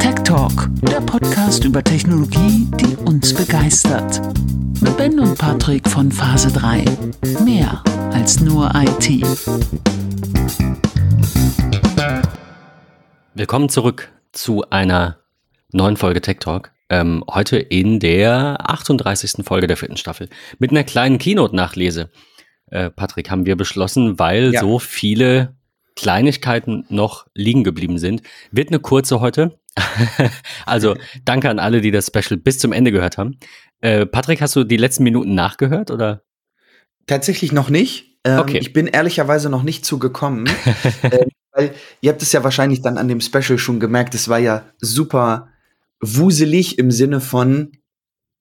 Tech Talk, der Podcast über Technologie, die uns begeistert. Mit Ben und Patrick von Phase 3. Mehr als nur IT. Willkommen zurück zu einer neuen Folge Tech Talk. Ähm, heute in der 38. Folge der vierten Staffel mit einer kleinen Keynote-Nachlese. Äh, Patrick, haben wir beschlossen, weil Ja. so viele Kleinigkeiten noch liegen geblieben sind. Wird eine kurze heute. also danke an alle, die das Special bis zum Ende gehört haben. Äh, Patrick, hast du die letzten Minuten nachgehört oder? Tatsächlich noch nicht. Ähm, Okay. Ich bin ehrlicherweise noch nicht zugekommen. ähm, weil ihr habt es ja wahrscheinlich dann an dem Special schon gemerkt, es war ja super wuselig im Sinne von,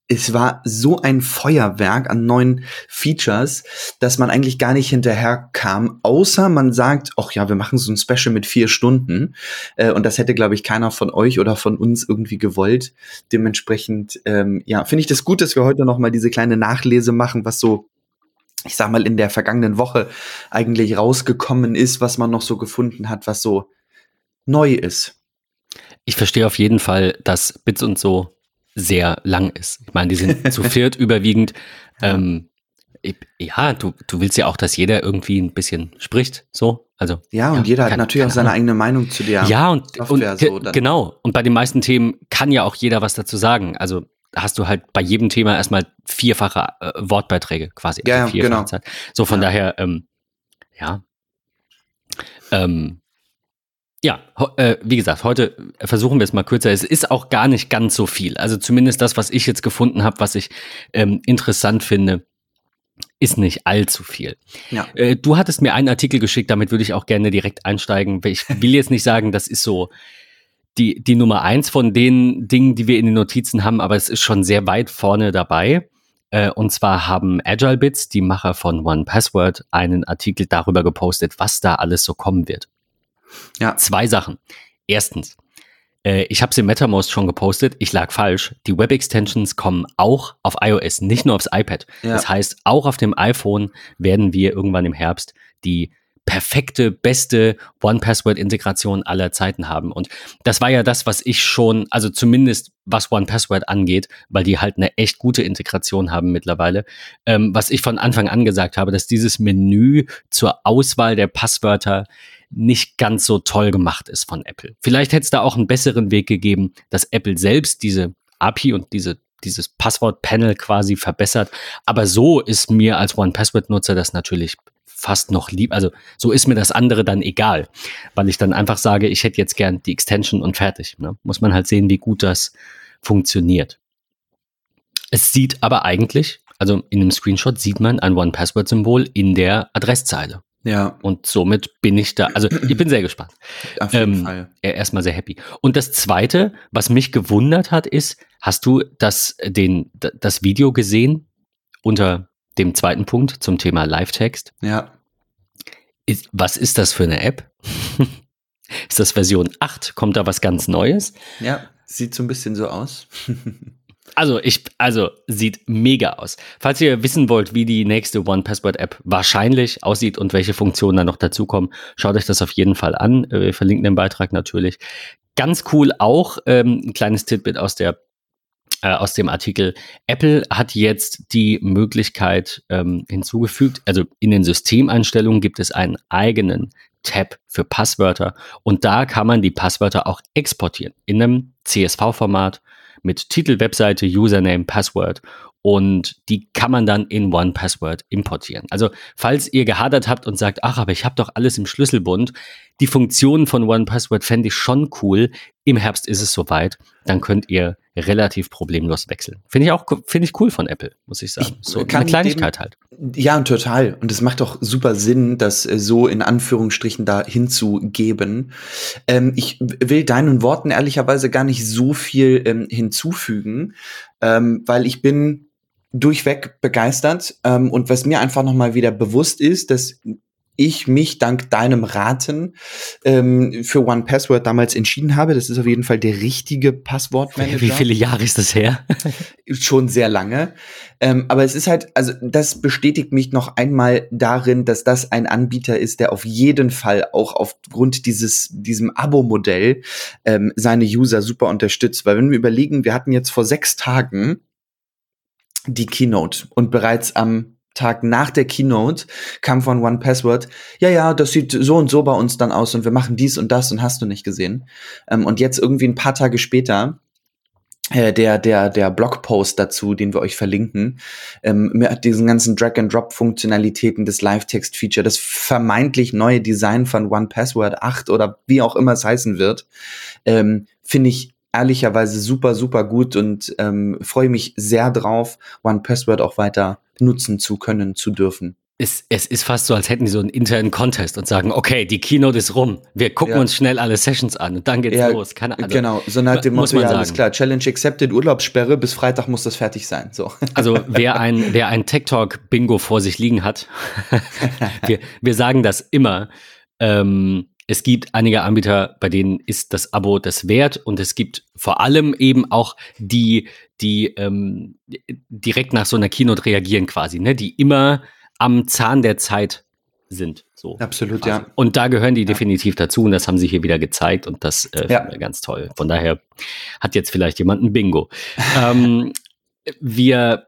es war so ein Feuerwerk an neuen Features, dass man eigentlich gar nicht hinterher kam, außer man sagt, ach ja, wir machen so ein Special mit vier Stunden. Äh, und das hätte, glaube ich, keiner von euch oder von uns irgendwie gewollt. Dementsprechend, ähm, ja, finde ich das gut, dass wir heute noch mal diese kleine Nachlese machen, was so ich sag mal, in der vergangenen Woche eigentlich rausgekommen ist, was man noch so gefunden hat, was so neu ist. Ich verstehe auf jeden Fall, dass Bits und so sehr lang ist. Ich meine, die sind zu viert überwiegend. Ähm, ja, du, du willst ja auch, dass jeder irgendwie ein bisschen spricht, so. Also Ja, und Ja, jeder hat natürlich auch seine Ahnung. eigene Meinung zu der. ja, und, Software und so dann. genau. Und bei den meisten Themen kann ja auch jeder was dazu sagen. Also hast du halt bei jedem Thema erstmal vierfache äh, Wortbeiträge quasi. Ja, ja, also genau. Zeit. So von Ja. daher, ähm, ja. Ähm, ja, äh, wie gesagt, heute versuchen wir es mal kürzer. Es ist auch gar nicht ganz so viel. Also zumindest das, was ich jetzt gefunden habe, was ich ähm, interessant finde, ist nicht allzu viel. Ja. Äh, du hattest mir einen Artikel geschickt, damit würde ich auch gerne direkt einsteigen. Ich will jetzt nicht sagen, das ist so die, die Nummer eins von den Dingen, die wir in den Notizen haben, aber es ist schon sehr weit vorne dabei. Äh, Und zwar haben AgileBits, die Macher von OnePassword, einen Artikel darüber gepostet, was da alles so kommen wird. Ja. Zwei Sachen. Erstens, äh, ich habe es im MetaMost schon gepostet, ich lag falsch. Die Web-Extensions kommen auch auf iOS, nicht nur aufs iPad. Ja. Das heißt, auch auf dem iPhone werden wir irgendwann im Herbst die perfekte, beste One-Password-Integration aller Zeiten haben. Und das war ja das, was ich schon, also zumindest was One-Password angeht, weil die halt eine echt gute Integration haben mittlerweile, ähm, was ich von Anfang an gesagt habe, dass dieses Menü zur Auswahl der Passwörter nicht ganz so toll gemacht ist von Apple. Vielleicht hätte es da auch einen besseren Weg gegeben, dass Apple selbst diese API und diese dieses Passwort-Panel quasi verbessert. Aber so ist mir als One-Password-Nutzer das natürlich fast noch lieb. Also so ist mir das andere dann egal, weil ich dann einfach sage, ich hätte jetzt gern die Extension und fertig. Ne? Muss man halt sehen, wie gut das funktioniert. Es sieht aber eigentlich, also in dem Screenshot sieht man ein One-Password-Symbol in der Adresszeile. Ja, Und somit bin ich da, also ich bin sehr gespannt. auf jeden Ähm, Fall. erstmal sehr happy. Und das zweite, was mich gewundert hat, ist, hast du das, den, das Video gesehen unter dem zweiten Punkt zum Thema Live-Text? Ja. Ist, was ist das für eine App? ist das Version 8? Kommt da was ganz Neues? Ja, sieht so ein bisschen so aus. Also, ich, also, sieht mega aus. Falls ihr wissen wollt, wie die nächste One-Password-App wahrscheinlich aussieht und welche Funktionen da noch dazukommen, schaut euch das auf jeden Fall an. Äh, Wir verlinken den Beitrag natürlich. Ganz cool auch, ähm, ein kleines Titbit aus der äh, aus dem Artikel. Apple hat jetzt die Möglichkeit ähm, hinzugefügt, also in den Systemeinstellungen gibt es einen eigenen Tab für Passwörter und da kann man die Passwörter auch exportieren in einem CSV-Format mit Titel, Webseite, Username, Password und die kann man dann in One Password importieren. Also falls ihr gehadert habt und sagt, ach, aber ich habe doch alles im Schlüsselbund, die Funktionen von One Password fände ich schon cool. Im Herbst ist es soweit, dann könnt ihr relativ problemlos wechseln. Finde ich auch finde ich cool von Apple, muss ich sagen. Ich so eine Kleinigkeit dem- halt. Ja, total. Und es macht auch super Sinn, das äh, so in Anführungsstrichen da hinzugeben. Ähm, ich will deinen Worten ehrlicherweise gar nicht so viel ähm, hinzufügen, ähm, weil ich bin durchweg begeistert. Ähm, und was mir einfach noch mal wieder bewusst ist, dass ich mich dank deinem Raten ähm, für One Password damals entschieden habe. Das ist auf jeden Fall der richtige Passwortmanager. Wie viele Jahre ist das her? Schon sehr lange. Ähm, aber es ist halt, also das bestätigt mich noch einmal darin, dass das ein Anbieter ist, der auf jeden Fall auch aufgrund dieses diesem Abo-Modell ähm, seine User super unterstützt. Weil wenn wir überlegen, wir hatten jetzt vor sechs Tagen die Keynote und bereits am Tag nach der Keynote kam von One Password, ja, ja, das sieht so und so bei uns dann aus und wir machen dies und das und hast du nicht gesehen. Ähm, und jetzt irgendwie ein paar Tage später äh, der, der, der Blogpost dazu, den wir euch verlinken, ähm, mit diesen ganzen Drag-and-Drop-Funktionalitäten des Live-Text-Feature, das vermeintlich neue Design von One Password 8 oder wie auch immer es heißen wird, ähm, finde ich ehrlicherweise super, super gut und ähm, freue mich sehr drauf, One Password auch weiter nutzen zu können, zu dürfen. Es, es ist fast so, als hätten die so einen internen Contest und sagen, okay, die Keynote ist rum, wir gucken ja. uns schnell alle Sessions an und dann geht's ja, los. Keine Ahnung. Genau, so nach dem Motto, ja, alles klar, Challenge accepted, Urlaubssperre, bis Freitag muss das fertig sein. So. Also wer ein, wer ein Tech Talk Bingo vor sich liegen hat, wir, wir sagen das immer, ähm, es gibt einige Anbieter, bei denen ist das Abo das wert und es gibt vor allem eben auch die, die ähm, direkt nach so einer Keynote reagieren quasi, ne? die immer am Zahn der Zeit sind. So Absolut, quasi. ja. Und da gehören die ja. definitiv dazu und das haben sie hier wieder gezeigt und das äh, ja. ganz toll. Von daher hat jetzt vielleicht jemand ein Bingo. ähm, wir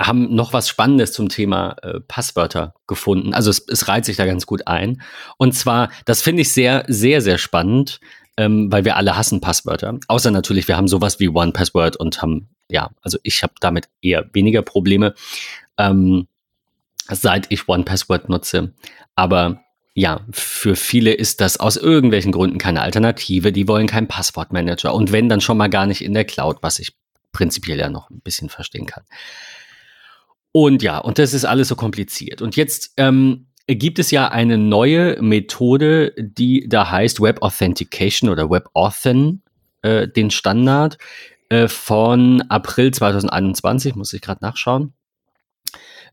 haben noch was Spannendes zum Thema äh, Passwörter gefunden. Also es, es reiht sich da ganz gut ein. Und zwar, das finde ich sehr, sehr, sehr spannend, ähm, weil wir alle hassen Passwörter. Außer natürlich, wir haben sowas wie One Password und haben, ja, also ich habe damit eher weniger Probleme, ähm, seit ich One Password nutze. Aber ja, für viele ist das aus irgendwelchen Gründen keine Alternative. Die wollen keinen Passwortmanager. Und wenn, dann schon mal gar nicht in der Cloud, was ich prinzipiell ja noch ein bisschen verstehen kann. Und ja, und das ist alles so kompliziert. Und jetzt ähm, gibt es ja eine neue Methode, die da heißt Web Authentication oder Web Authn, äh, den Standard äh, von April 2021, muss ich gerade nachschauen.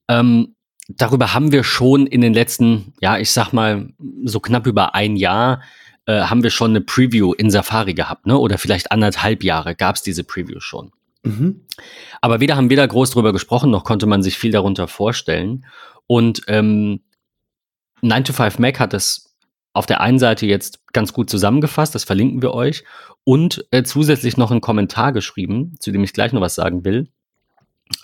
Ähm, darüber haben wir schon in den letzten, ja, ich sag mal, so knapp über ein Jahr äh, haben wir schon eine Preview in Safari gehabt, ne? Oder vielleicht anderthalb Jahre gab es diese Preview schon. Mhm. Aber weder haben wir da groß drüber gesprochen, noch konnte man sich viel darunter vorstellen. Und ähm, 9 to 5 Mac hat das auf der einen Seite jetzt ganz gut zusammengefasst, das verlinken wir euch, und äh, zusätzlich noch einen Kommentar geschrieben, zu dem ich gleich noch was sagen will.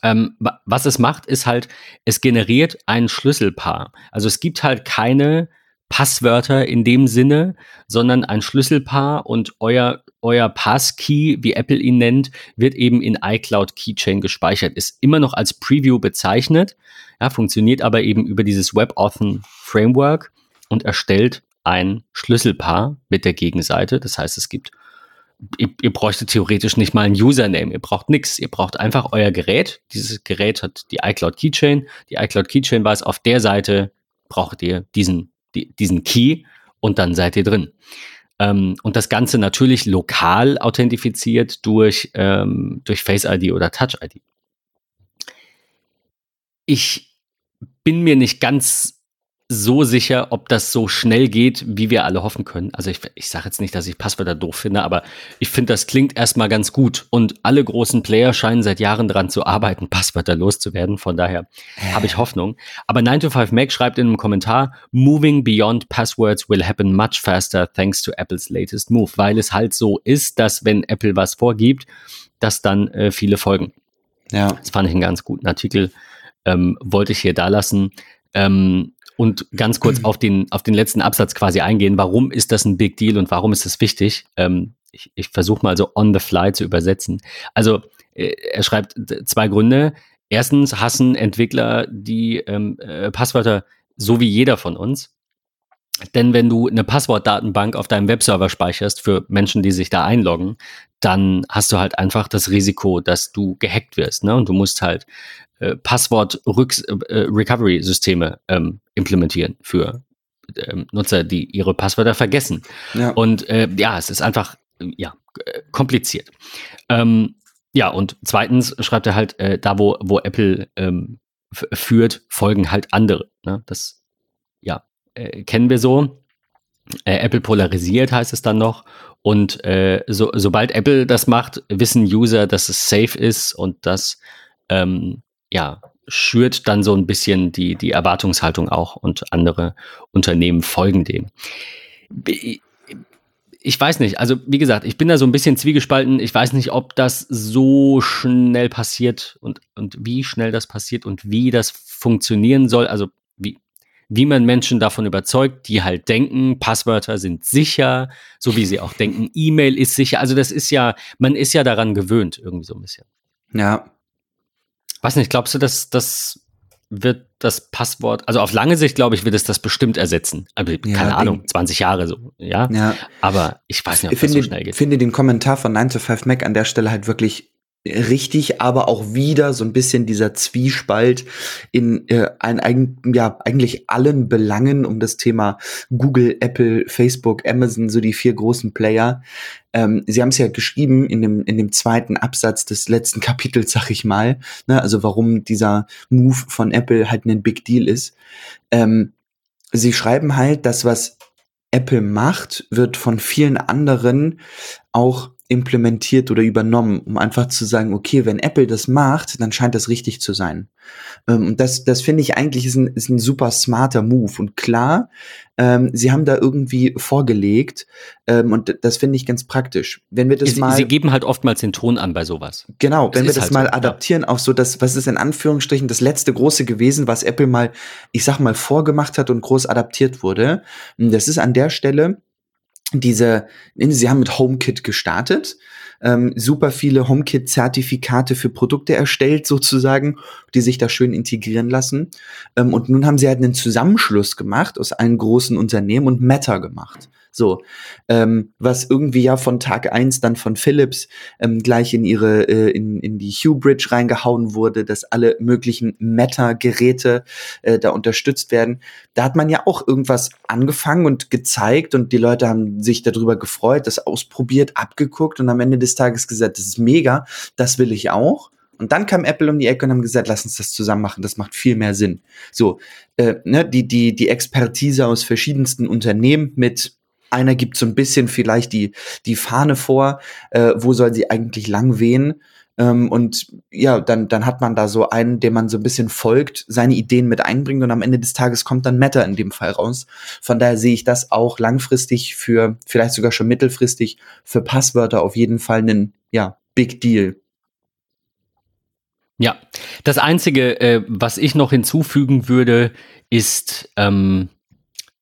Ähm, was es macht, ist halt, es generiert ein Schlüsselpaar. Also es gibt halt keine Passwörter in dem Sinne, sondern ein Schlüsselpaar und euer, euer Passkey, wie Apple ihn nennt, wird eben in iCloud Keychain gespeichert. Ist immer noch als Preview bezeichnet, ja, funktioniert aber eben über dieses WebAuthn Framework und erstellt ein Schlüsselpaar mit der Gegenseite. Das heißt, es gibt, ihr, ihr bräuchtet theoretisch nicht mal ein Username, ihr braucht nichts, ihr braucht einfach euer Gerät. Dieses Gerät hat die iCloud Keychain. Die iCloud Keychain weiß, auf der Seite braucht ihr diesen die, diesen Key und dann seid ihr drin. Ähm, und das Ganze natürlich lokal authentifiziert durch, ähm, durch Face ID oder Touch ID. Ich bin mir nicht ganz so sicher, ob das so schnell geht, wie wir alle hoffen können. Also ich, ich sage jetzt nicht, dass ich Passwörter doof finde, aber ich finde, das klingt erstmal ganz gut. Und alle großen Player scheinen seit Jahren daran zu arbeiten, Passwörter loszuwerden. Von daher habe ich Hoffnung. Aber 9to5Mac schreibt in einem Kommentar, Moving beyond passwords will happen much faster thanks to Apples latest move. Weil es halt so ist, dass wenn Apple was vorgibt, dass dann äh, viele folgen. Ja. Das fand ich einen ganz guten Artikel. Ähm, wollte ich hier da lassen. Ähm, und ganz kurz auf den, auf den letzten Absatz quasi eingehen. Warum ist das ein Big Deal und warum ist das wichtig? Ähm, ich ich versuche mal so on the fly zu übersetzen. Also äh, er schreibt zwei Gründe. Erstens hassen Entwickler die ähm, äh, Passwörter so wie jeder von uns. Denn wenn du eine Passwortdatenbank auf deinem Webserver speicherst für Menschen, die sich da einloggen, dann hast du halt einfach das Risiko, dass du gehackt wirst. Ne? Und du musst halt äh, Passwort-Recovery-Systeme äh, ähm, implementieren für ähm, Nutzer, die ihre Passwörter vergessen. Ja. Und äh, ja, es ist einfach ja kompliziert. Ähm, ja, und zweitens schreibt er halt, äh, da wo, wo Apple ähm, führt, folgen halt andere. Ne? Das ja, äh, kennen wir so. Äh, Apple polarisiert heißt es dann noch. Und äh, so, sobald Apple das macht, wissen User, dass es safe ist und das ähm, ja, schürt dann so ein bisschen die, die Erwartungshaltung auch und andere Unternehmen folgen dem. Ich weiß nicht, also wie gesagt, ich bin da so ein bisschen zwiegespalten. Ich weiß nicht, ob das so schnell passiert und, und wie schnell das passiert und wie das funktionieren soll. Also wie, man Menschen davon überzeugt, die halt denken, Passwörter sind sicher, so wie sie auch denken, E-Mail ist sicher. Also das ist ja, man ist ja daran gewöhnt, irgendwie so ein bisschen. Ja, Weiß nicht, glaubst du, dass das wird das Passwort, also auf lange Sicht, glaube ich, wird es das bestimmt ersetzen. Also, keine ja, Ahnung, den, 20 Jahre so, ja? ja. Aber ich weiß nicht, ob ich das finde, so schnell geht. Ich finde den Kommentar von 9 to 5 Mac an der Stelle halt wirklich richtig, aber auch wieder so ein bisschen dieser Zwiespalt in äh, ein, ja, eigentlich allen Belangen um das Thema Google, Apple, Facebook, Amazon, so die vier großen Player. Ähm, Sie haben es ja geschrieben in dem, in dem zweiten Absatz des letzten Kapitels, sag ich mal, ne, also warum dieser Move von Apple halt ein Big Deal ist. Ähm, Sie schreiben halt, das, was Apple macht, wird von vielen anderen auch implementiert oder übernommen, um einfach zu sagen, okay, wenn Apple das macht, dann scheint das richtig zu sein. Ähm, und das, das finde ich eigentlich ist ein, ist ein super smarter Move. Und klar, ähm, sie haben da irgendwie vorgelegt ähm, und das finde ich ganz praktisch. Wenn wir das sie, mal, sie geben halt oftmals den Ton an bei sowas. Genau, das wenn wir das halt mal so, adaptieren ja. auf so das, was ist in Anführungsstrichen das letzte große gewesen, was Apple mal, ich sag mal, vorgemacht hat und groß adaptiert wurde. Das ist an der Stelle diese, sie haben mit HomeKit gestartet, ähm, super viele HomeKit-Zertifikate für Produkte erstellt, sozusagen, die sich da schön integrieren lassen. Ähm, und nun haben sie halt einen Zusammenschluss gemacht aus allen großen Unternehmen und Meta gemacht. So, ähm, was irgendwie ja von Tag eins dann von Philips ähm, gleich in ihre, äh, in, in die Hue Bridge reingehauen wurde, dass alle möglichen Meta-Geräte äh, da unterstützt werden. Da hat man ja auch irgendwas angefangen und gezeigt und die Leute haben sich darüber gefreut, das ausprobiert, abgeguckt und am Ende des Tages gesagt, das ist mega, das will ich auch. Und dann kam Apple um die Ecke und haben gesagt, lass uns das zusammen machen, das macht viel mehr Sinn. So, äh, ne, die, die, die Expertise aus verschiedensten Unternehmen mit einer gibt so ein bisschen vielleicht die, die Fahne vor, äh, wo soll sie eigentlich lang wehen. Ähm, und ja, dann, dann hat man da so einen, dem man so ein bisschen folgt, seine Ideen mit einbringt und am Ende des Tages kommt dann Meta in dem Fall raus. Von daher sehe ich das auch langfristig für, vielleicht sogar schon mittelfristig, für Passwörter auf jeden Fall einen, ja, Big Deal. Ja, das Einzige, äh, was ich noch hinzufügen würde, ist, ähm,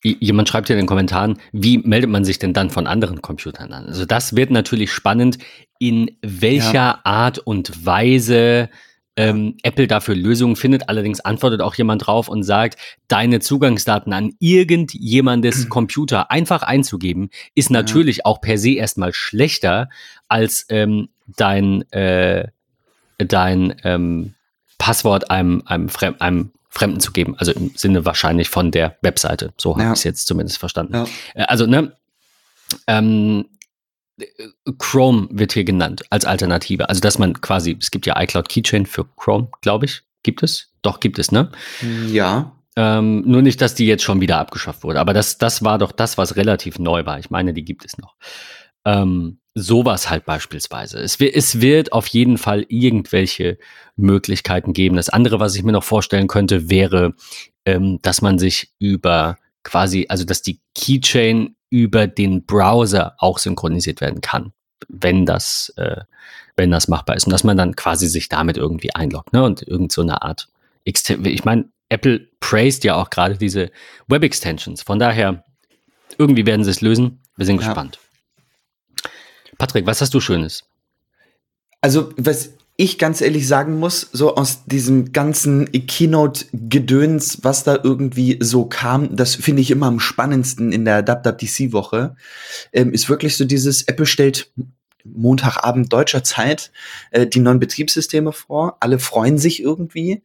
Jemand schreibt ja in den Kommentaren, wie meldet man sich denn dann von anderen Computern an? Also das wird natürlich spannend, in welcher ja. Art und Weise ähm, Apple dafür Lösungen findet. Allerdings antwortet auch jemand drauf und sagt, deine Zugangsdaten an irgendjemandes mhm. Computer einfach einzugeben, ist natürlich ja. auch per se erstmal schlechter als ähm, dein, äh, dein ähm, Passwort einem, einem, einem Fremden zu geben. Also im Sinne wahrscheinlich von der Webseite. So habe ja. ich es jetzt zumindest verstanden. Ja. Äh, also, ne, ähm, Chrome wird hier genannt als Alternative. Also, dass man quasi, es gibt ja iCloud Keychain für Chrome, glaube ich. Gibt es? Doch, gibt es, ne? Ja. Ähm, nur nicht, dass die jetzt schon wieder abgeschafft wurde. Aber das, das war doch das, was relativ neu war. Ich meine, die gibt es noch. Ähm, sowas halt beispielsweise. Es, es wird auf jeden Fall irgendwelche Möglichkeiten geben. Das andere, was ich mir noch vorstellen könnte, wäre, ähm, dass man sich über quasi, also dass die Keychain über den Browser auch synchronisiert werden kann, wenn das, äh, wenn das machbar ist. Und dass man dann quasi sich damit irgendwie einloggt, ne? Und irgend so eine Art ich meine, Apple praised ja auch gerade diese Web-Extensions. Von daher, irgendwie werden sie es lösen. Wir sind ja. gespannt. Patrick, was hast du Schönes? Also, was ich ganz ehrlich sagen muss, so aus diesem ganzen Keynote-Gedöns, was da irgendwie so kam, das finde ich immer am spannendsten in der WWDC-Woche, ähm, ist wirklich so dieses, Apple stellt Montagabend deutscher Zeit äh, die neuen Betriebssysteme vor. Alle freuen sich irgendwie.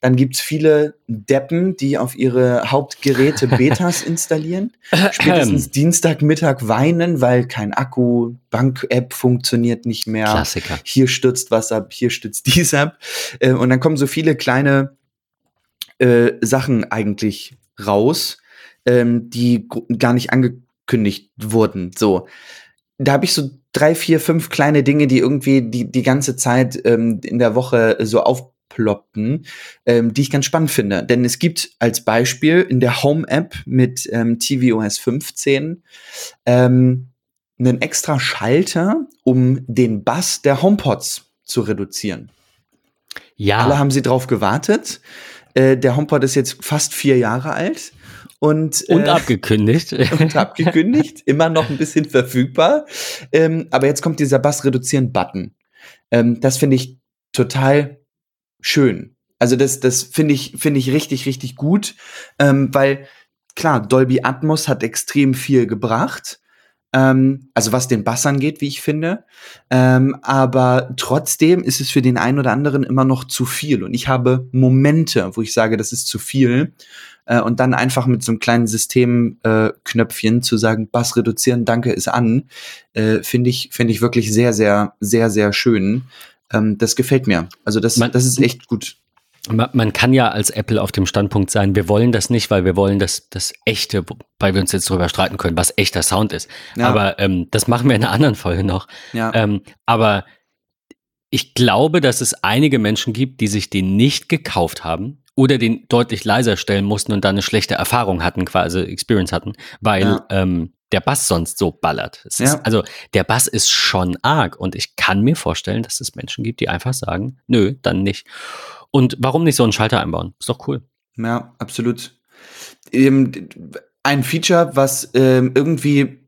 Dann gibt's viele Deppen, die auf ihre Hauptgeräte Betas installieren. Spätestens Dienstagmittag weinen, weil kein Akku, Bank-App funktioniert nicht mehr. Klassiker. Hier stürzt was ab, hier stürzt dies ab. Äh, und dann kommen so viele kleine äh, Sachen eigentlich raus ähm, die gar nicht angekündigt wurden. So, da habe ich so drei, vier, fünf kleine Dinge, die irgendwie die die ganze Zeit ähm, in der Woche so aufploppten, ähm, die ich ganz spannend finde. Denn es gibt als Beispiel in der Home-App mit ähm, tvOS 15 ähm, einen extra Schalter, um den Bass der HomePods zu reduzieren. Ja. Alle haben sie drauf gewartet. Äh, der HomePod ist jetzt fast vier Jahre alt. Und, und äh, abgekündigt. Und abgekündigt, immer noch ein bisschen verfügbar. Ähm, aber jetzt kommt dieser Bass-Reduzieren-Button. Ähm, das finde ich total schön. Also das, das finde ich, finde ich richtig, richtig gut, ähm, weil klar, Dolby Atmos hat extrem viel gebracht. Ähm, also was den Bass angeht, wie ich finde. Ähm, aber trotzdem ist es für den einen oder anderen immer noch zu viel. Und ich habe Momente, wo ich sage, das ist zu viel. Äh, und dann einfach mit so einem kleinen Systemknöpfchen äh, zu sagen, Bass reduzieren, danke, ist an, äh, finde ich, finde ich wirklich sehr, sehr, sehr, sehr schön. Ähm, das gefällt mir. Also das, Man, das ist echt gut man kann ja als Apple auf dem Standpunkt sein, wir wollen das nicht, weil wir wollen das, das echte, weil wir uns jetzt darüber streiten können, was echter Sound ist. Ja. Aber ähm, das machen wir in einer anderen Folge noch. Ja. Ähm, aber ich glaube, dass es einige Menschen gibt, die sich den nicht gekauft haben oder den deutlich leiser stellen mussten und dann eine schlechte Erfahrung hatten, quasi Experience hatten, weil ja. ähm, der Bass sonst so ballert. Ist, also der Bass ist schon arg und ich kann mir vorstellen, dass es Menschen gibt, die einfach sagen, nö, dann nicht. Und warum nicht so einen Schalter einbauen? Ist doch cool. Ja, absolut. Ähm, ein Feature, was ähm, irgendwie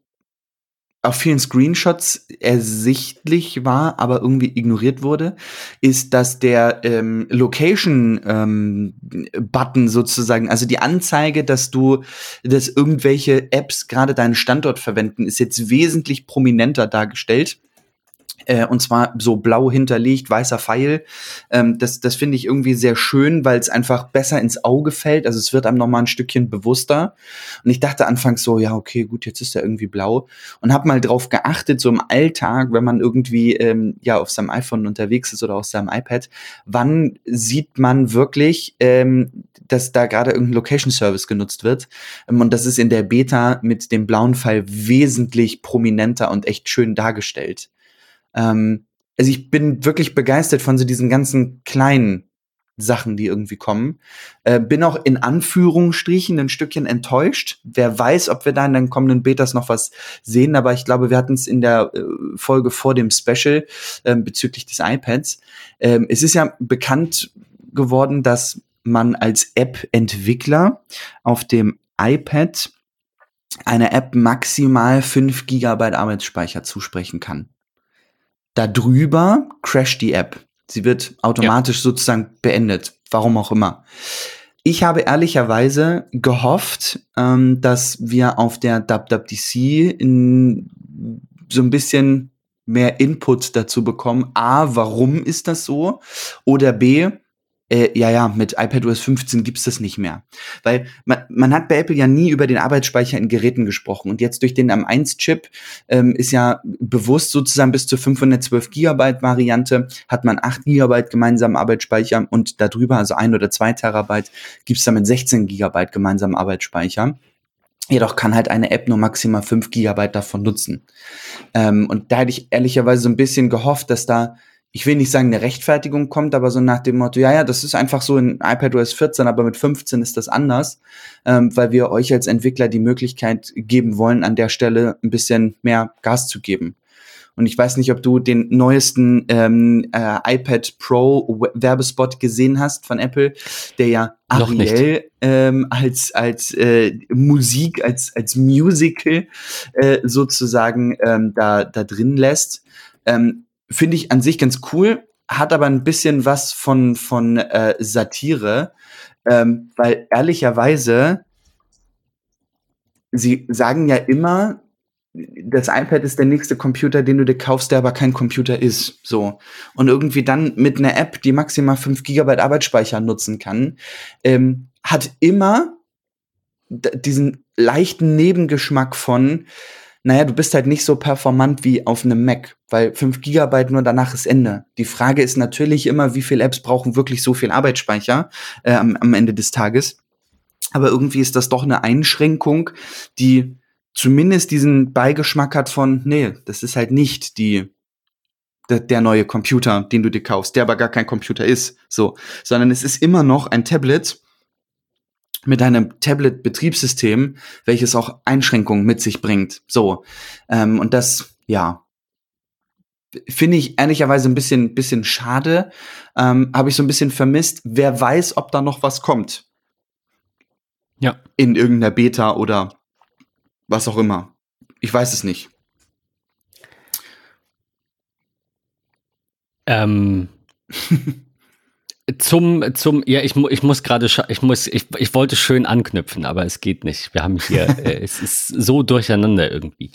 auf vielen Screenshots ersichtlich war, aber irgendwie ignoriert wurde, ist, dass der ähm, Location-Button ähm, sozusagen, also die Anzeige, dass du, dass irgendwelche Apps gerade deinen Standort verwenden, ist jetzt wesentlich prominenter dargestellt äh, und zwar so blau hinterlegt, weißer Pfeil. Ähm, das das finde ich irgendwie sehr schön, weil es einfach besser ins Auge fällt. Also es wird einem nochmal ein Stückchen bewusster. Und ich dachte anfangs so, ja, okay, gut, jetzt ist er irgendwie blau. Und habe mal drauf geachtet, so im Alltag, wenn man irgendwie ähm, ja auf seinem iPhone unterwegs ist oder auf seinem iPad, wann sieht man wirklich, ähm, dass da gerade irgendein Location Service genutzt wird. Ähm, und das ist in der Beta mit dem blauen Pfeil wesentlich prominenter und echt schön dargestellt. Ähm, also ich bin wirklich begeistert von so diesen ganzen kleinen Sachen, die irgendwie kommen. Äh, bin auch in Anführungsstrichen ein Stückchen enttäuscht. Wer weiß, ob wir da in den kommenden Betas noch was sehen, aber ich glaube, wir hatten es in der äh, Folge vor dem Special äh, bezüglich des iPads. Ähm, es ist ja bekannt geworden, dass man als App-Entwickler auf dem iPad einer App maximal 5 GB Arbeitsspeicher zusprechen kann. Darüber crasht die App. Sie wird automatisch ja. sozusagen beendet, warum auch immer. Ich habe ehrlicherweise gehofft, ähm, dass wir auf der WWDC in so ein bisschen mehr Input dazu bekommen. A, warum ist das so? Oder B, äh, ja, ja, mit iPadOS 15 gibt's das nicht mehr. Weil man, man hat bei Apple ja nie über den Arbeitsspeicher in Geräten gesprochen. Und jetzt durch den M1-Chip ähm, ist ja bewusst sozusagen bis zur 512 Gigabyte Variante hat man 8 Gigabyte gemeinsamen Arbeitsspeicher und darüber, also ein oder zwei Terabyte, gibt's dann mit 16 Gigabyte gemeinsamen Arbeitsspeicher. Jedoch kann halt eine App nur maximal 5 Gigabyte davon nutzen. Ähm, und da hätte ich ehrlicherweise so ein bisschen gehofft, dass da ich will nicht sagen, eine Rechtfertigung kommt, aber so nach dem Motto, ja, ja, das ist einfach so in iPadOS 14, aber mit 15 ist das anders, ähm, weil wir euch als Entwickler die Möglichkeit geben wollen, an der Stelle ein bisschen mehr Gas zu geben. Und ich weiß nicht, ob du den neuesten ähm, äh, iPad Pro Werbespot gesehen hast von Apple, der ja Ariel ähm, als als äh, Musik, als als Musical äh, sozusagen ähm, da da drin lässt. Ähm, finde ich an sich ganz cool, hat aber ein bisschen was von, von äh, Satire, ähm, weil ehrlicherweise, sie sagen ja immer, das iPad ist der nächste Computer, den du dir kaufst, der aber kein Computer ist. So. Und irgendwie dann mit einer App, die maximal 5 GB Arbeitsspeicher nutzen kann, ähm, hat immer diesen leichten Nebengeschmack von, naja, du bist halt nicht so performant wie auf einem Mac, weil 5 Gigabyte nur danach ist Ende. Die Frage ist natürlich immer, wie viele Apps brauchen wirklich so viel Arbeitsspeicher äh, am, am Ende des Tages. Aber irgendwie ist das doch eine Einschränkung, die zumindest diesen Beigeschmack hat von, nee, das ist halt nicht die der neue Computer, den du dir kaufst, der aber gar kein Computer ist, so, sondern es ist immer noch ein Tablet mit einem Tablet-Betriebssystem, welches auch Einschränkungen mit sich bringt, so ähm, und das, ja, finde ich ehrlicherweise ein bisschen, bisschen schade, ähm, habe ich so ein bisschen vermisst. Wer weiß, ob da noch was kommt? Ja. In irgendeiner Beta oder was auch immer. Ich weiß es nicht. Ähm, zum, zum, ja, ich, ich muss gerade, ich muss, ich, ich wollte schön anknüpfen, aber es geht nicht. Wir haben hier, äh, es ist so durcheinander irgendwie.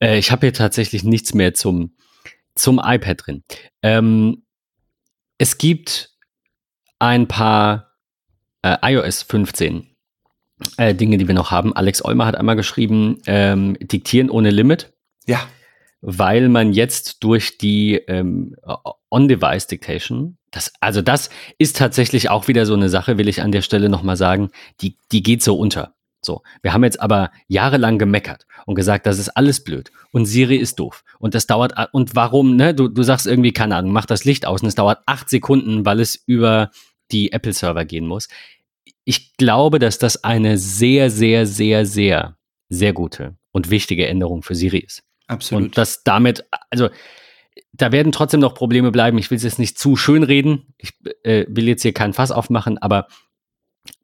Äh, ich habe hier tatsächlich nichts mehr zum, zum iPad drin. Ähm, es gibt ein paar äh, iOS 15 äh, Dinge, die wir noch haben. Alex Olmer hat einmal geschrieben, ähm, diktieren ohne Limit. Ja. Weil man jetzt durch die ähm, On-Device-Dictation, das, also das ist tatsächlich auch wieder so eine Sache, will ich an der Stelle nochmal sagen, die, die geht so unter. So, wir haben jetzt aber jahrelang gemeckert und gesagt, das ist alles blöd und Siri ist doof und das dauert und warum, ne? Du, du sagst irgendwie, keine Ahnung, mach das Licht aus und es dauert acht Sekunden, weil es über die Apple-Server gehen muss ich glaube, dass das eine sehr, sehr, sehr, sehr, sehr gute und wichtige Änderung für Siri ist. Absolut. Und dass damit, also da werden trotzdem noch Probleme bleiben. Ich will es jetzt nicht zu schön reden. Ich äh, will jetzt hier keinen Fass aufmachen, aber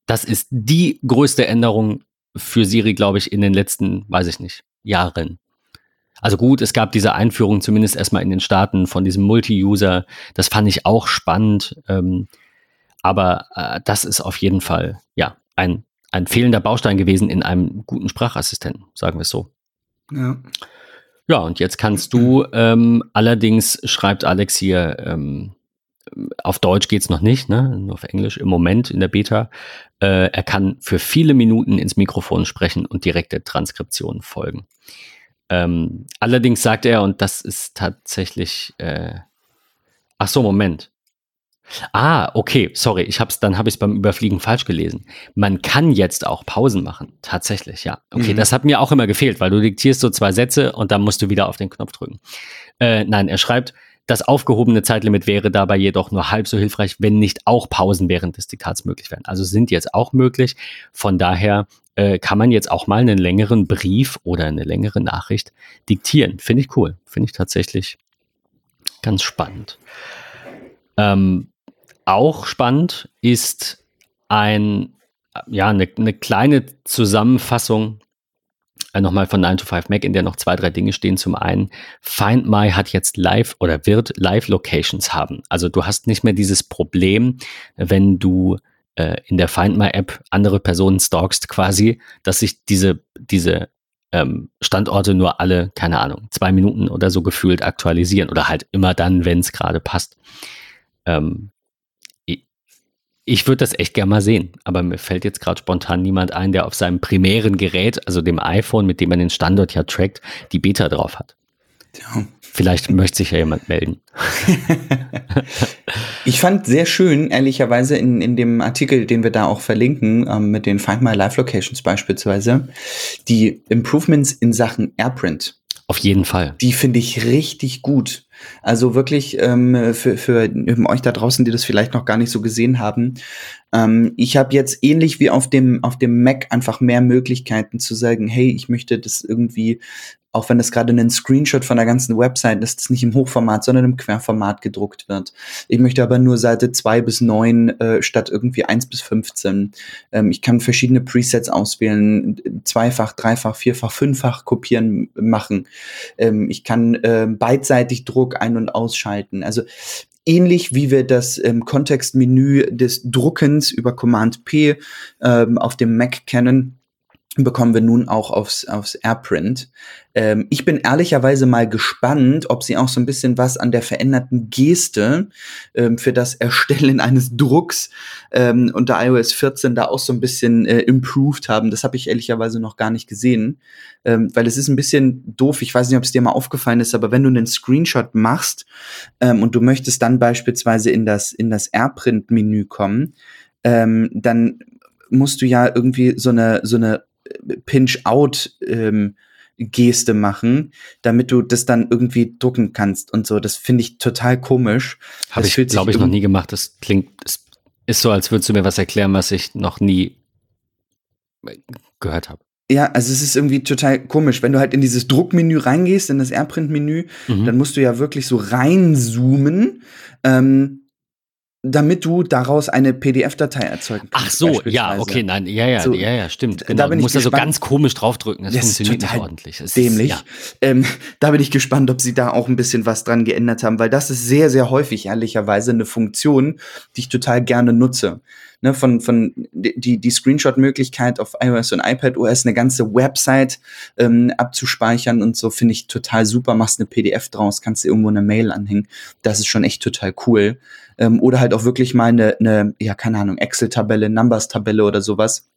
das ist die größte Änderung für Siri, glaube ich, in den letzten, weiß ich nicht, Jahren. Also gut, es gab diese Einführung zumindest erstmal in den Staaten von diesem Multi-User. Das fand ich auch spannend. Ähm, aber äh, das ist auf jeden Fall ja ein, ein fehlender Baustein gewesen in einem guten Sprachassistenten, sagen wir es so. Ja. Ja, und jetzt kannst du ähm, allerdings, schreibt Alex hier, ähm, auf Deutsch geht's noch nicht, ne? nur auf Englisch im Moment in der Beta. Äh, er kann für viele Minuten ins Mikrofon sprechen und direkte Transkriptionen folgen. Ähm, allerdings sagt er, und das ist tatsächlich, äh, ach so, Moment. Ah, okay, sorry, ich hab's, dann habe ich es beim Überfliegen falsch gelesen. Man kann jetzt auch Pausen machen, tatsächlich, ja. Okay, mhm. das hat mir auch immer gefehlt, weil du diktierst so zwei Sätze und dann musst du wieder auf den Knopf drücken. Äh, nein, er schreibt, das aufgehobene Zeitlimit wäre dabei jedoch nur halb so hilfreich, wenn nicht auch Pausen während des Diktats möglich wären. Also sind jetzt auch möglich. Von daher äh, kann man jetzt auch mal einen längeren Brief oder eine längere Nachricht diktieren. Finde ich cool. Finde ich tatsächlich ganz spannend. Ähm, auch spannend ist ein, ja, eine, eine kleine Zusammenfassung äh, nochmal von 9 to 5 Mac, in der noch zwei, drei Dinge stehen. Zum einen, Find My hat jetzt live oder wird Live-Locations haben. Also du hast nicht mehr dieses Problem, wenn du äh, in der Find My App andere Personen stalkst quasi, dass sich diese, diese ähm, Standorte nur alle, keine Ahnung, zwei Minuten oder so gefühlt aktualisieren oder halt immer dann, wenn es gerade passt. Ähm, ich würde das echt gerne mal sehen, aber mir fällt jetzt gerade spontan niemand ein, der auf seinem primären Gerät, also dem iPhone, mit dem man den Standort ja trackt, die Beta drauf hat. Ja. Vielleicht möchte sich ja jemand melden. ich fand sehr schön, ehrlicherweise, in, in dem Artikel, den wir da auch verlinken, ähm, mit den Find My Live Locations beispielsweise, die Improvements in Sachen AirPrint. Auf jeden Fall. Die finde ich richtig gut. Also wirklich ähm, für, für euch da draußen, die das vielleicht noch gar nicht so gesehen haben. Ähm, ich habe jetzt ähnlich wie auf dem, auf dem Mac einfach mehr Möglichkeiten zu sagen, hey, ich möchte das irgendwie auch wenn das gerade ein Screenshot von der ganzen Website ist, das nicht im Hochformat, sondern im Querformat gedruckt wird. Ich möchte aber nur Seite 2 bis 9 äh, statt irgendwie 1 bis 15. Ähm, ich kann verschiedene Presets auswählen, zweifach, dreifach, vierfach, fünffach kopieren machen. Ähm, ich kann äh, beidseitig Druck ein- und ausschalten. Also ähnlich wie wir das ähm, Kontextmenü des Druckens über Command P ähm, auf dem Mac kennen bekommen wir nun auch aufs, aufs AirPrint. Ähm, ich bin ehrlicherweise mal gespannt, ob sie auch so ein bisschen was an der veränderten Geste ähm, für das Erstellen eines Drucks ähm, unter iOS 14 da auch so ein bisschen äh, improved haben. Das habe ich ehrlicherweise noch gar nicht gesehen, ähm, weil es ist ein bisschen doof. Ich weiß nicht, ob es dir mal aufgefallen ist, aber wenn du einen Screenshot machst ähm, und du möchtest dann beispielsweise in das, in das AirPrint-Menü kommen, ähm, dann musst du ja irgendwie so eine, so eine Pinch-Out ähm, Geste machen, damit du das dann irgendwie drucken kannst und so. Das finde ich total komisch. Habe ich, glaube ich, noch nie gemacht. Das klingt, das ist so, als würdest du mir was erklären, was ich noch nie gehört habe. Ja, also es ist irgendwie total komisch. Wenn du halt in dieses Druckmenü reingehst, in das AirPrint-Menü, mhm. dann musst du ja wirklich so reinzoomen. Ähm, damit du daraus eine PDF-Datei erzeugen kannst. Ach so, ja, okay, nein, ja, ja, so, ja, ja, stimmt. Genau. Da bin du musst ich da so ganz komisch draufdrücken. Das, das funktioniert nicht ordentlich. Das dämlich. Ist, ja. ähm, da bin ich gespannt, ob sie da auch ein bisschen was dran geändert haben, weil das ist sehr, sehr häufig ehrlicherweise eine Funktion, die ich total gerne nutze ne, von, von die, die Screenshot-Möglichkeit auf iOS und iPadOS eine ganze Website ähm, abzuspeichern und so finde ich total super. Machst eine PDF draus, kannst dir irgendwo eine Mail anhängen. Das ist schon echt total cool. Ähm, oder halt auch wirklich mal eine, eine ja, keine Ahnung, Excel-Tabelle, Numbers-Tabelle oder sowas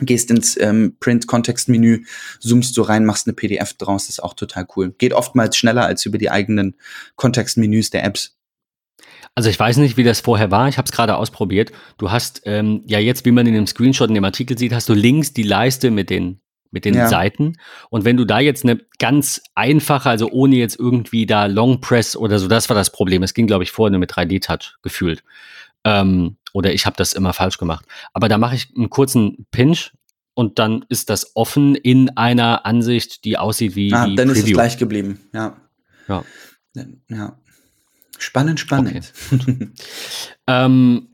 gehst ins ähm, Print-Kontext-Menü, zoomst du rein, machst eine PDF draus, ist auch total cool. Geht oftmals schneller als über die eigenen Kontextmenüs der Apps. Also ich weiß nicht, wie das vorher war. Ich habe es gerade ausprobiert. Du hast ähm, ja jetzt, wie man in dem Screenshot in dem Artikel sieht, hast du links die Leiste mit den mit den ja. Seiten. Und wenn du da jetzt eine ganz einfache, also ohne jetzt irgendwie da Long Press oder so, das war das Problem. Es ging, glaube ich, vorher nur mit 3D-Touch gefühlt. Ähm, oder ich habe das immer falsch gemacht. Aber da mache ich einen kurzen Pinch und dann ist das offen in einer Ansicht, die aussieht wie. Ah, dann Preview. ist es gleich geblieben, ja. Ja. Ja. Spannend, spannend. Okay. ähm,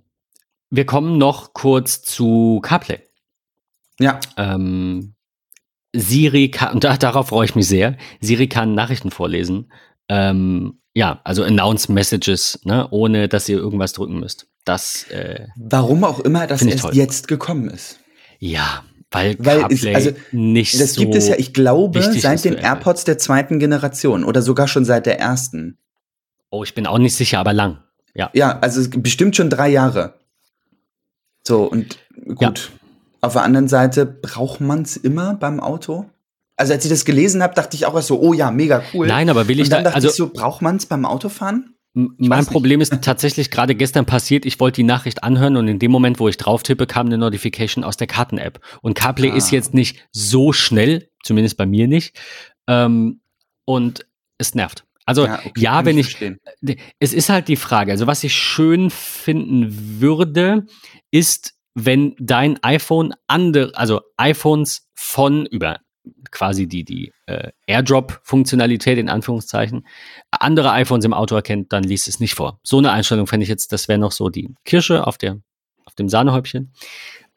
wir kommen noch kurz zu CarPlay. Ja. Ähm, Siri kann, und da, darauf freue ich mich sehr, Siri kann Nachrichten vorlesen. Ähm, ja, also Announce Messages, ne, ohne dass ihr irgendwas drücken müsst. Das. Äh, Warum auch immer das erst toll. jetzt gekommen ist. Ja, weil, weil CarPlay also, nicht das so gibt es ja, ich glaube, seit den AirPods der zweiten Generation oder sogar schon seit der ersten. Oh, ich bin auch nicht sicher, aber lang. Ja. Ja, also bestimmt schon drei Jahre. So, und gut. Ja. Auf der anderen Seite, braucht man es immer beim Auto? Also als ich das gelesen habe, dachte ich auch erst so, oh ja, mega cool. Nein, aber will ich und dann da, dachte also, ich so, braucht man es beim Autofahren? Mein Problem ist tatsächlich gerade gestern passiert, ich wollte die Nachricht anhören und in dem Moment, wo ich drauf tippe, kam eine Notification aus der Karten-App. Und CarPlay ah. ist jetzt nicht so schnell, zumindest bei mir nicht. Ähm, und es nervt. Also ja, okay, ja wenn ich, ich es ist halt die Frage. Also was ich schön finden würde, ist, wenn dein iPhone andere, also iPhones von über quasi die die äh, AirDrop-Funktionalität in Anführungszeichen andere iPhones im Auto erkennt, dann liest es nicht vor. So eine Einstellung fände ich jetzt, das wäre noch so die Kirsche auf der auf dem Sahnehäubchen.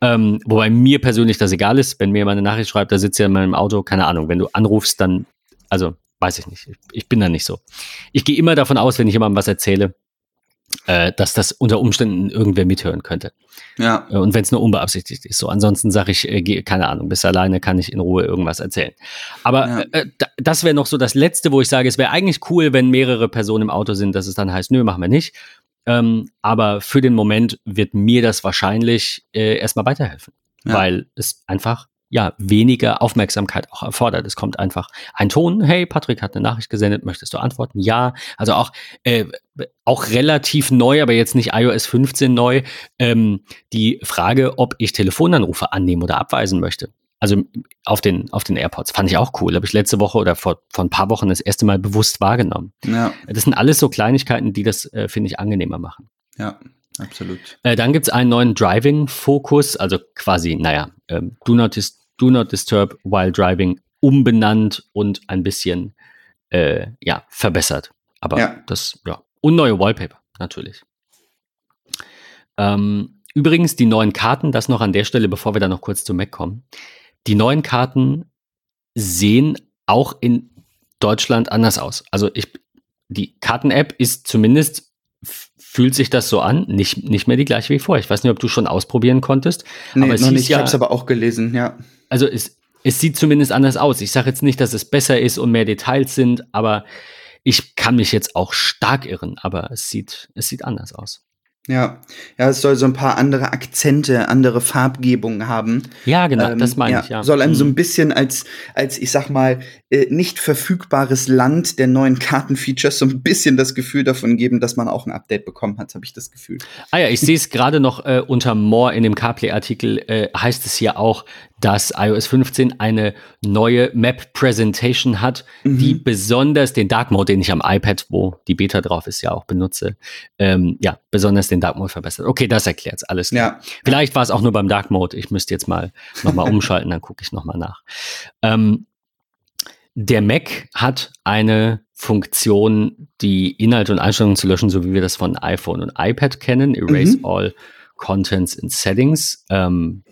Ähm, wobei mir persönlich das egal ist, wenn mir jemand eine Nachricht schreibt, da sitzt ja in meinem Auto, keine Ahnung, wenn du anrufst, dann, also weiß ich nicht. Ich bin da nicht so. Ich gehe immer davon aus, wenn ich jemandem was erzähle, äh, dass das unter Umständen irgendwer mithören könnte. Ja. Äh, und wenn es nur unbeabsichtigt ist. So, ansonsten sage ich, äh, keine Ahnung, bis alleine kann ich in Ruhe irgendwas erzählen. Aber ja. äh, das wäre noch so das Letzte, wo ich sage, es wäre eigentlich cool, wenn mehrere Personen im Auto sind, dass es dann heißt, nö, machen wir nicht. Ähm, aber für den Moment wird mir das wahrscheinlich äh, erstmal weiterhelfen. Ja. Weil es einfach ja, weniger Aufmerksamkeit auch erfordert. Es kommt einfach ein Ton, hey, Patrick hat eine Nachricht gesendet, möchtest du antworten? Ja. Also auch, äh, auch relativ neu, aber jetzt nicht iOS 15 neu, ähm, die Frage, ob ich Telefonanrufe annehmen oder abweisen möchte. Also auf den, auf den AirPods. Fand ich auch cool. Habe ich letzte Woche oder vor, vor ein paar Wochen das erste Mal bewusst wahrgenommen. Ja. Das sind alles so Kleinigkeiten, die das, äh, finde ich, angenehmer machen. Ja, absolut. Äh, dann gibt's einen neuen Driving-Fokus, also quasi, naja, ähm, Do Not Dis Do Not Disturb While Driving umbenannt und ein bisschen äh, ja, verbessert. Aber ja. das, ja. Und neue Wallpaper, natürlich. Ähm, übrigens, die neuen Karten, das noch an der Stelle, bevor wir dann noch kurz zu Mac kommen. Die neuen Karten sehen auch in Deutschland anders aus. Also ich, die Karten-App ist zumindest, fühlt sich das so an, nicht, nicht mehr die gleiche wie vorher. Ich weiß nicht, ob du schon ausprobieren konntest. Nee, aber noch nicht. Ja, ich habe es aber auch gelesen, ja also es, es sieht zumindest anders aus. Ich sage jetzt nicht, dass es besser ist und mehr Details sind, aber ich kann mich jetzt auch stark irren, aber es sieht, es sieht anders aus. Ja, ja, es soll so ein paar andere Akzente, andere Farbgebungen haben. Ja, genau, ähm, das meine ja, ich, ja. Soll einem mhm. so ein Mhm. bisschen als, als ich sag mal, äh, nicht verfügbares Land der neuen Kartenfeatures so ein bisschen das Gefühl davon geben, dass man auch ein Update bekommen hat, habe ich das Gefühl. Ah ja, ich sehe es gerade noch äh, unter More in dem CarPlay-Artikel, äh, heißt es hier auch, dass iOS 15 eine neue Map Presentation hat, Mhm. die besonders den Dark Mode, den ich am iPad, wo die Beta drauf ist, ja auch benutze, ähm, ja, besonders den Dark Mode verbessert. Okay, das erklärt's alles. klar. Ja, Vielleicht war es auch nur beim Dark Mode. Ich müsste jetzt mal nochmal umschalten, dann gucke ich nochmal nach. Ähm, der Mac hat eine Funktion, die Inhalte und Einstellungen zu löschen, so wie wir das von iPhone und iPad kennen. Erase Mhm. all contents in settings. Ähm,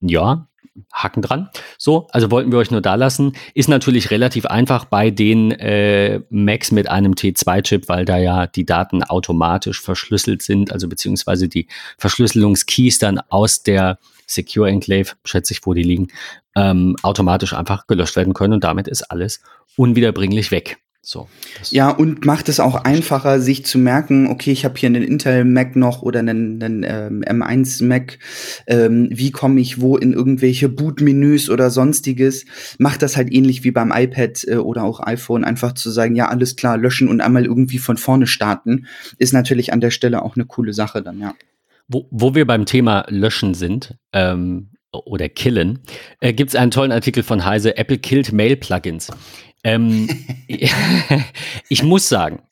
ja, Haken dran. So, also wollten wir euch nur da lassen. Ist natürlich relativ einfach bei den äh, Macs mit einem T2-Chip, weil da ja die Daten automatisch verschlüsselt sind, also beziehungsweise die Verschlüsselungskeys dann aus der Secure Enclave, schätze ich, wo die liegen, ähm, automatisch einfach gelöscht werden können und damit ist alles unwiederbringlich weg. So. Ja, und macht es auch einfacher, sich zu merken, okay, ich habe hier einen Intel Mac noch oder einen, einen ähm, M1 Mac. Ähm, wie komme ich wo in irgendwelche Bootmenüs oder sonstiges? Macht das halt ähnlich wie beim iPad äh, oder auch iPhone, einfach zu sagen, ja, alles klar, löschen und einmal irgendwie von vorne starten, ist natürlich an der Stelle auch eine coole Sache dann, ja. Wo, wo wir beim Thema Löschen sind ähm, oder Killen, äh, gibt es einen tollen Artikel von Heise, Apple killt Mail-Plugins. Ähm, ich muss sagen,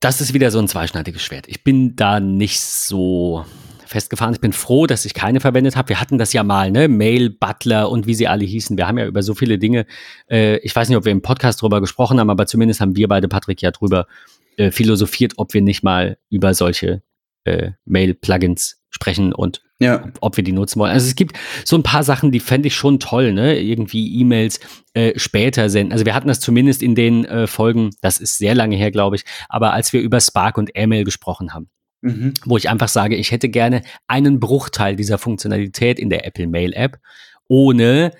das ist wieder so ein zweischneidiges Schwert. Ich bin da nicht so festgefahren. Ich bin froh, dass ich keine verwendet habe. Wir hatten das ja mal, ne? Mail, Butler und wie sie alle hießen. Wir haben ja über so viele Dinge, äh, ich weiß nicht, ob wir im Podcast drüber gesprochen haben, aber zumindest haben wir beide, Patrick, ja drüber äh, philosophiert, ob wir nicht mal über solche äh, Mail-Plugins sprechen und Ja, ob wir die nutzen wollen. Also es gibt so ein paar Sachen, die fände ich schon toll, ne? Irgendwie E-Mails äh, später senden. Also wir hatten das zumindest in den äh, Folgen, das ist sehr lange her, glaube ich, aber als wir über Spark und Airmail gesprochen haben, mhm. wo ich einfach sage, ich hätte gerne einen Bruchteil dieser Funktionalität in der Apple Mail App ohne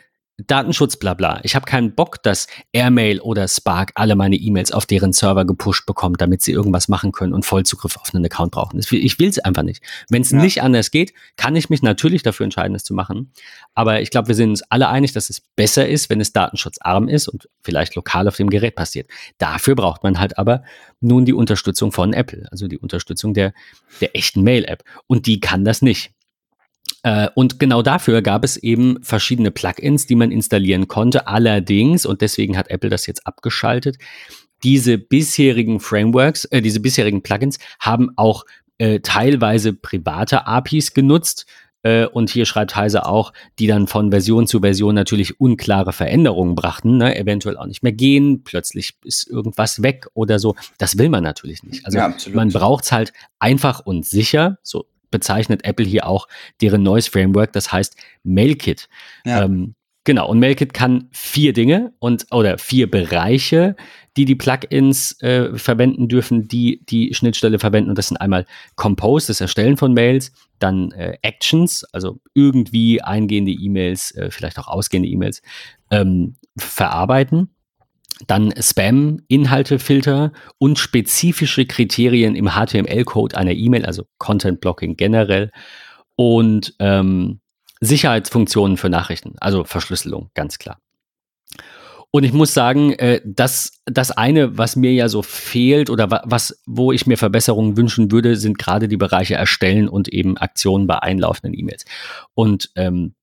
Datenschutz, bla bla. Ich habe keinen Bock, dass Airmail oder Spark alle meine E-Mails auf deren Server gepusht bekommt, damit sie irgendwas machen können und Vollzugriff auf einen Account brauchen. Ich will es einfach nicht. Wenn es Ja. nicht anders geht, kann ich mich natürlich dafür entscheiden, es zu machen. Aber ich glaube, wir sind uns alle einig, dass es besser ist, wenn es datenschutzarm ist und vielleicht lokal auf dem Gerät passiert. Dafür braucht man halt aber nun die Unterstützung von Apple, also die Unterstützung der, der echten Mail-App. Und die kann das nicht. Äh, und genau dafür gab es eben verschiedene Plugins, die man installieren konnte. Allerdings, und deswegen hat Apple das jetzt abgeschaltet, diese bisherigen Frameworks, äh, diese bisherigen Plugins haben auch äh, teilweise private APIs genutzt. Äh, und hier schreibt Heise auch, die dann von Version zu Version natürlich unklare Veränderungen brachten, ne? eventuell auch nicht mehr gehen, plötzlich ist irgendwas weg oder so. Das will man natürlich nicht. Also Ja, man braucht es halt einfach und sicher, so bezeichnet Apple hier auch deren neues Framework, das heißt MailKit. Ja. Ähm, genau, und MailKit kann vier Dinge und oder vier Bereiche, die die Plugins äh, verwenden dürfen, die die Schnittstelle verwenden. Und das sind einmal Compose, das Erstellen von Mails, dann äh, Actions, also irgendwie eingehende E-Mails, äh, vielleicht auch ausgehende E-Mails, ähm, verarbeiten. Dann Spam, Inhaltefilter und spezifische Kriterien im HTML-Code einer E-Mail, also Content Blocking generell. Und ähm, Sicherheitsfunktionen für Nachrichten, also Verschlüsselung, ganz klar. Und ich muss sagen, äh, das, das eine, was mir ja so fehlt oder wa was, wo ich mir Verbesserungen wünschen würde, sind gerade die Bereiche Erstellen und eben Aktionen bei einlaufenden E-Mails. Und ähm,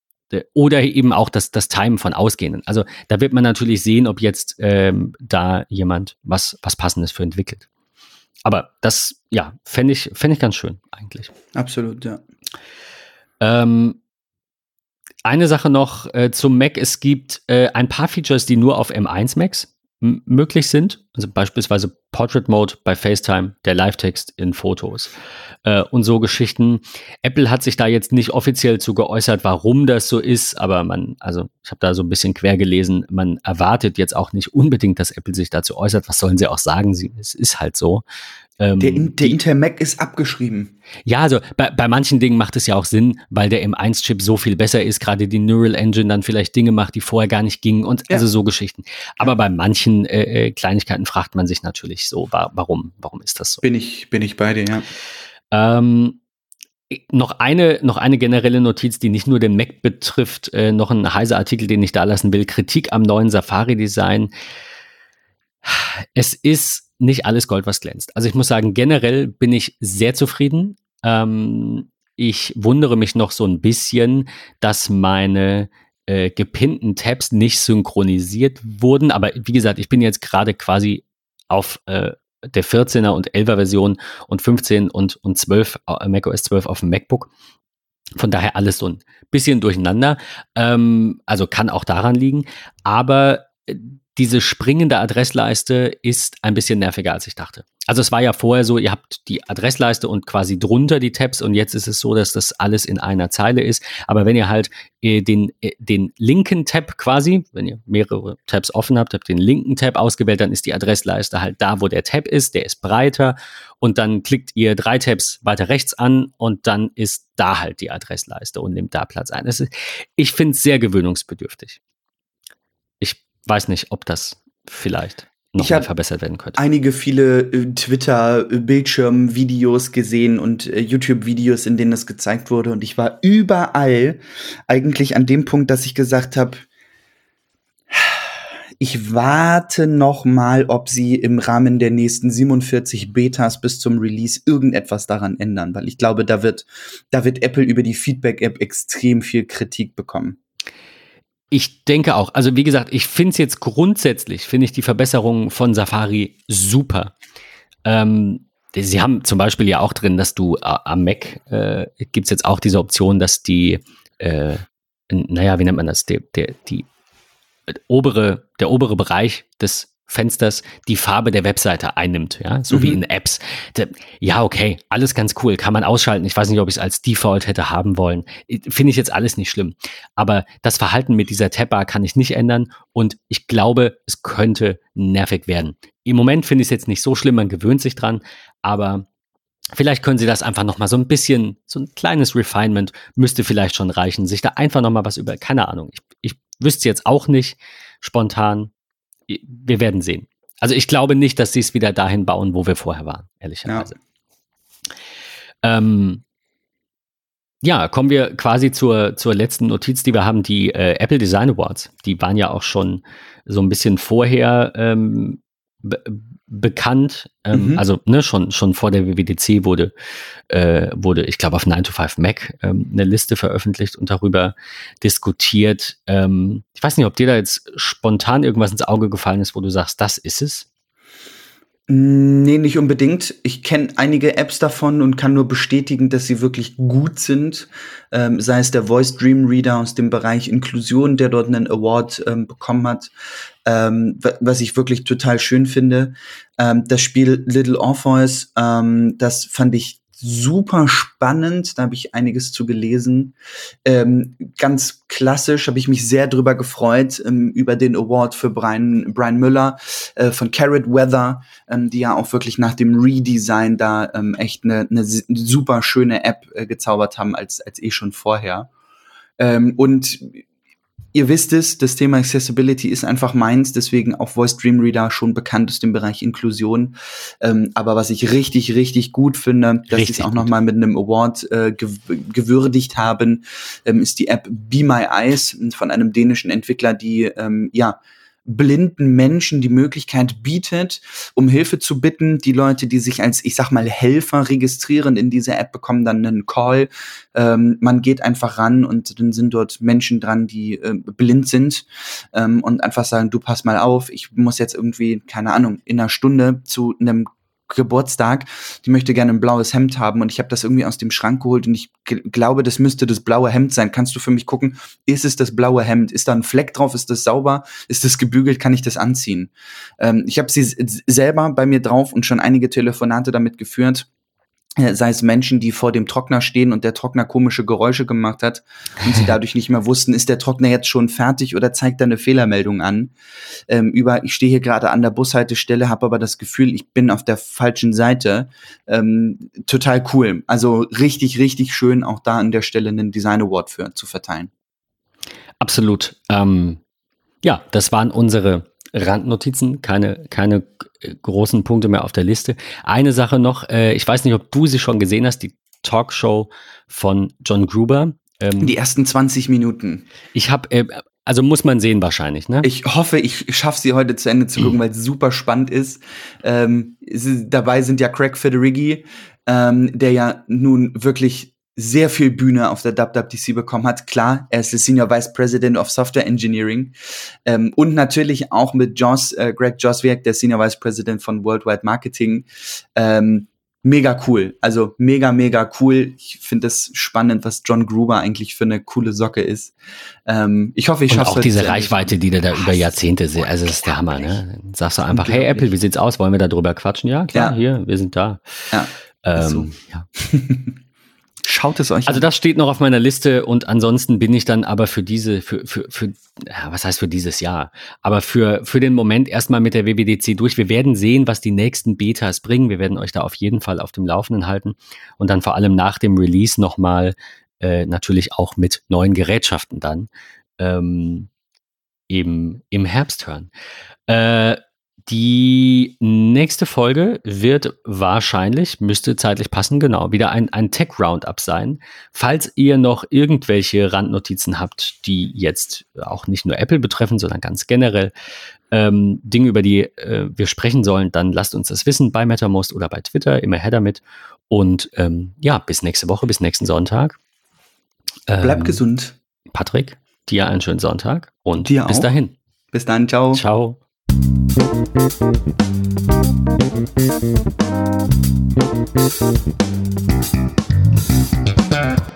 oder eben auch das, das Timen von Ausgehenden. Also da wird man natürlich sehen, ob jetzt ähm, da jemand was, was Passendes für entwickelt. Aber das, ja, fände ich, fänd ich ganz schön eigentlich. Absolut, ja. Ähm, eine Sache noch äh, zum Mac. Es gibt äh, ein paar Features, die nur auf M1 Macs möglich sind. Also beispielsweise Portrait Mode bei FaceTime, der Live-Text in Fotos äh, und so Geschichten. Apple hat sich da jetzt nicht offiziell zu geäußert, warum das so ist, aber man, also ich habe da so ein bisschen quer gelesen, man erwartet jetzt auch nicht unbedingt, dass Apple sich dazu äußert. Was sollen sie auch sagen? Sie, es ist halt so. Ähm, Der, In- der die- Intel Mac ist abgeschrieben. ja, also bei, bei manchen Dingen macht es ja auch Sinn, weil der M1-Chip so viel besser ist, gerade die Neural Engine dann vielleicht Dinge macht, die vorher gar nicht gingen und Ja. also so Geschichten. Aber bei manchen äh, äh, Kleinigkeiten Fragt man sich natürlich so, wa warum, warum ist das so? Bin ich, bin ich bei dir, ja. Ähm, noch eine, noch eine generelle Notiz, die nicht nur den Mac betrifft, äh, noch ein heißer Artikel, den ich da lassen will. Kritik am neuen Safari-Design. Es ist nicht alles Gold, was glänzt. Also ich muss sagen, generell bin ich sehr zufrieden. Ähm, ich wundere mich noch so ein bisschen, dass meine äh, gepinnten Tabs nicht synchronisiert wurden. Aber wie gesagt, ich bin jetzt gerade quasi auf äh, der 14er und 11er Version und 15 und, und 12, äh, macOS 12 auf dem MacBook. Von daher alles so ein bisschen durcheinander. Ähm, also kann auch daran liegen. Aber äh, diese springende Adressleiste ist ein bisschen nerviger, als ich dachte. Also es war ja vorher so, ihr habt die Adressleiste und quasi drunter die Tabs und jetzt ist es so, dass das alles in einer Zeile ist. Aber wenn ihr halt äh, den, äh, den linken Tab quasi, wenn ihr mehrere Tabs offen habt, habt den linken Tab ausgewählt, dann ist die Adressleiste halt da, wo der Tab ist, der ist breiter und dann klickt ihr drei Tabs weiter rechts an und dann ist da halt die Adressleiste und nimmt da Platz ein. Ist, ich finde es sehr gewöhnungsbedürftig. Ich weiß nicht, ob das vielleicht noch mehr verbessert werden könnte. Einige viele äh, Twitter-Bildschirm-Videos gesehen und äh, YouTube-Videos, in denen das gezeigt wurde. Und ich war überall eigentlich an dem Punkt, dass ich gesagt habe, ich warte noch mal, ob sie im Rahmen der nächsten 47 Betas bis zum Release irgendetwas daran ändern, weil ich glaube, da wird, da wird Apple über die Feedback-App extrem viel Kritik bekommen. Ich denke auch. Also wie gesagt, ich finde es jetzt grundsätzlich, finde ich die Verbesserung von Safari super. Ähm, sie haben zum Beispiel ja auch drin, dass du äh, am Mac äh, gibt es jetzt auch diese Option, dass die, äh, naja, wie nennt man das, der, der, die obere, der obere Bereich des Fensters die Farbe der Webseite einnimmt, ja, so mhm. wie in Apps. Ja, okay, alles ganz cool, kann man ausschalten. Ich weiß nicht, ob ich es als Default hätte haben wollen. Finde ich jetzt alles nicht schlimm. Aber das Verhalten mit dieser Tabbar kann ich nicht ändern und ich glaube, es könnte nervig werden. Im Moment finde ich es jetzt nicht so schlimm, man gewöhnt sich dran, aber Vielleicht können Sie das einfach noch mal so ein bisschen, so ein kleines Refinement müsste vielleicht schon reichen, sich da einfach noch mal was über, keine Ahnung. Ich, ich wüsste jetzt auch nicht spontan, wir werden sehen. Also ich glaube nicht, dass sie es wieder dahin bauen, wo wir vorher waren, ehrlicherweise. Ja. Ähm, ja, kommen wir quasi zur, zur letzten Notiz, die wir haben, die äh, Apple Design Awards. Die waren ja auch schon so ein bisschen vorher ähm, bekannt. Ähm, mhm. Also ne, schon, schon vor der WWDC wurde, äh, wurde ich glaube, auf 9 to 5 Mac ähm, eine Liste veröffentlicht und darüber diskutiert. Ähm, ich weiß nicht, ob dir da jetzt spontan irgendwas ins Auge gefallen ist, wo du sagst, das ist es. Nee, nicht unbedingt. Ich kenne einige Apps davon und kann nur bestätigen, dass sie wirklich gut sind. Ähm, sei es der Voice Dream Reader aus dem Bereich Inklusion, der dort einen Award ähm, bekommen hat, ähm, was ich wirklich total schön finde. Ähm, das Spiel Little Orpheus, ähm, das fand ich super spannend, da habe ich einiges zu gelesen. Ähm, ganz klassisch habe ich mich sehr drüber gefreut, ähm, über den Award für Brian, Brian Müller äh, von Carrot Weather, ähm, die ja auch wirklich nach dem Redesign da ähm, echt eine, eine super schöne App äh, gezaubert haben, als, als eh schon vorher. Ähm, und Ihr wisst es, das Thema Accessibility ist einfach meins, deswegen auch Voice Dream Reader schon bekannt aus dem Bereich Inklusion. Ähm, aber was ich richtig, richtig gut finde, dass sie es auch nochmal mit einem Award äh, gewürdigt haben, ähm, ist die App Be My Eyes von einem dänischen Entwickler, die ähm, ja blinden Menschen die Möglichkeit bietet, um Hilfe zu bitten. Die Leute, die sich als, ich sag mal, Helfer registrieren in dieser App, bekommen dann einen Call. Ähm, man geht einfach ran und dann sind dort Menschen dran, die äh, blind sind ähm, und einfach sagen, du pass mal auf, ich muss jetzt irgendwie, keine Ahnung, in einer Stunde zu einem Geburtstag, die möchte gerne ein blaues Hemd haben und ich habe das irgendwie aus dem Schrank geholt und ich glaube, das müsste das blaue Hemd sein. Kannst du für mich gucken, ist es das blaue Hemd? Ist da ein Fleck drauf? Ist das sauber? Ist das gebügelt? Kann ich das anziehen? Ähm, ich habe sie selber bei mir drauf und schon einige Telefonate damit geführt sei es Menschen, die vor dem Trockner stehen und der Trockner komische Geräusche gemacht hat und sie dadurch nicht mehr wussten, ist der Trockner jetzt schon fertig oder zeigt er eine Fehlermeldung an. Ähm, über, ich stehe hier gerade an der Bushaltestelle, habe aber das Gefühl, ich bin auf der falschen Seite. Ähm, total cool. Also richtig, richtig schön, auch da an der Stelle einen Design Award für zu verteilen. Absolut. Ähm, ja, das waren unsere Randnotizen, keine, keine großen Punkte mehr auf der Liste. Eine Sache noch, äh, ich weiß nicht, ob du sie schon gesehen hast, die Talkshow von John Gruber. Ähm, die ersten 20 Minuten. Ich habe, äh, also muss man sehen wahrscheinlich, ne? Ich hoffe, ich schaffe sie heute zu Ende zu gucken, mhm. weil es super spannend ist. Ähm, dabei sind ja Craig Federighi, ähm, der ja nun wirklich sehr viel Bühne auf der WWDC bekommen hat. Klar, er ist der Senior Vice President of Software Engineering ähm, und natürlich auch mit Joss, äh, Greg Joswiak, der Senior Vice President von Worldwide Marketing. Ähm, mega cool. Also mega, mega cool. Ich finde es spannend, was John Gruber eigentlich für eine coole Socke ist. Ähm, ich hoffe, ich schaffe. Auch diese Reichweite, die der da über Jahrzehnte sieht. Also das ist der Hammer, ne? Dann sagst du einfach, hey Apple, wie sieht's aus? Wollen wir da drüber quatschen? Ja, klar, ja. hier, wir sind da. Ja. Ähm, so. ja. Schaut es euch Also das steht noch auf meiner Liste und ansonsten bin ich dann aber für diese, für, für, für ja, was heißt für dieses Jahr? Aber für, für den Moment erstmal mit der WWDC durch. Wir werden sehen, was die nächsten Betas bringen. Wir werden euch da auf jeden Fall auf dem Laufenden halten und dann vor allem nach dem Release nochmal äh, natürlich auch mit neuen Gerätschaften dann ähm, eben im Herbst hören. Äh, die nächste Folge wird wahrscheinlich, müsste zeitlich passen, genau, wieder ein, ein Tech-Roundup sein. Falls ihr noch irgendwelche Randnotizen habt, die jetzt auch nicht nur Apple betreffen, sondern ganz generell ähm, Dinge, über die äh, wir sprechen sollen, dann lasst uns das wissen bei MetaMost oder bei Twitter, immer her damit. Und ähm, ja, bis nächste Woche, bis nächsten Sonntag. Ähm, Bleibt gesund. Patrick, dir einen schönen Sonntag und dir bis auch. dahin. Bis dann, ciao. Ciao. Thank you.